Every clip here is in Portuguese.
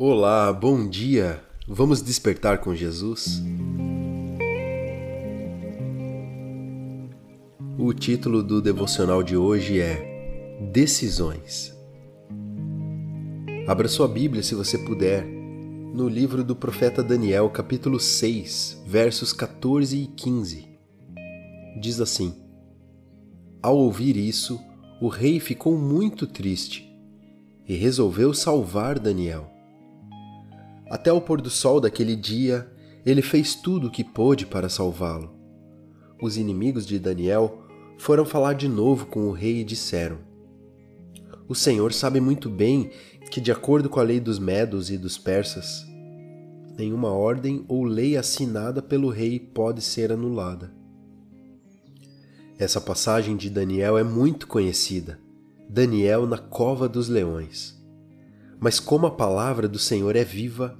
Olá, bom dia! Vamos despertar com Jesus? O título do devocional de hoje é Decisões. Abra sua Bíblia, se você puder, no livro do profeta Daniel, capítulo 6, versos 14 e 15. Diz assim: Ao ouvir isso, o rei ficou muito triste e resolveu salvar Daniel. Até o pôr do sol daquele dia, ele fez tudo o que pôde para salvá-lo. Os inimigos de Daniel foram falar de novo com o rei e disseram: O Senhor sabe muito bem que, de acordo com a lei dos Medos e dos Persas, nenhuma ordem ou lei assinada pelo rei pode ser anulada. Essa passagem de Daniel é muito conhecida. Daniel na cova dos leões. Mas como a palavra do Senhor é viva,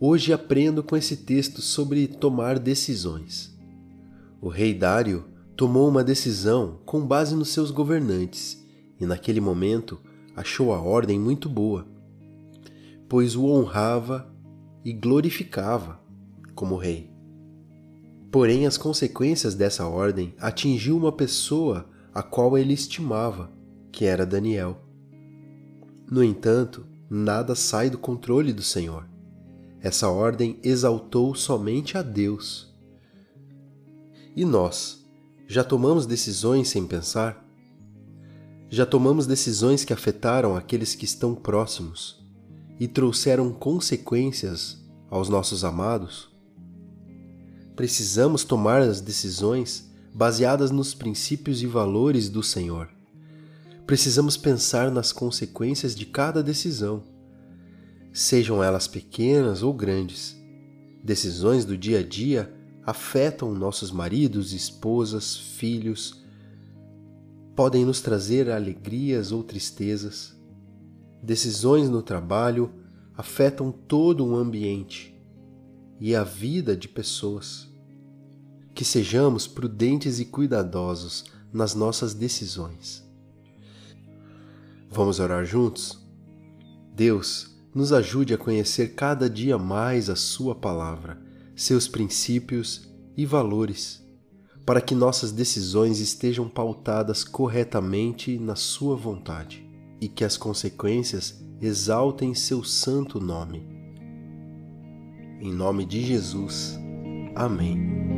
hoje aprendo com esse texto sobre tomar decisões. O rei Dário tomou uma decisão com base nos seus governantes e, naquele momento, achou a ordem muito boa, pois o honrava e glorificava como rei. Porém, as consequências dessa ordem atingiu uma pessoa a qual ele estimava, que era Daniel. No entanto, nada sai do controle do Senhor. Essa ordem exaltou somente a Deus. E nós, já tomamos decisões sem pensar? Já tomamos decisões que afetaram aqueles que estão próximos e trouxeram consequências aos nossos amados? Precisamos tomar as decisões baseadas nos princípios e valores do Senhor precisamos pensar nas consequências de cada decisão, sejam elas pequenas ou grandes. Decisões do dia a dia afetam nossos maridos, esposas, filhos, podem nos trazer alegrias ou tristezas. Decisões no trabalho afetam todo o ambiente e a vida de pessoas. Que sejamos prudentes e cuidadosos nas nossas decisões. Vamos orar juntos? Deus, nos ajude a conhecer cada dia mais a Sua palavra, seus princípios e valores, para que nossas decisões estejam pautadas corretamente na Sua vontade e que as consequências exaltem seu santo nome. Em nome de Jesus. Amém.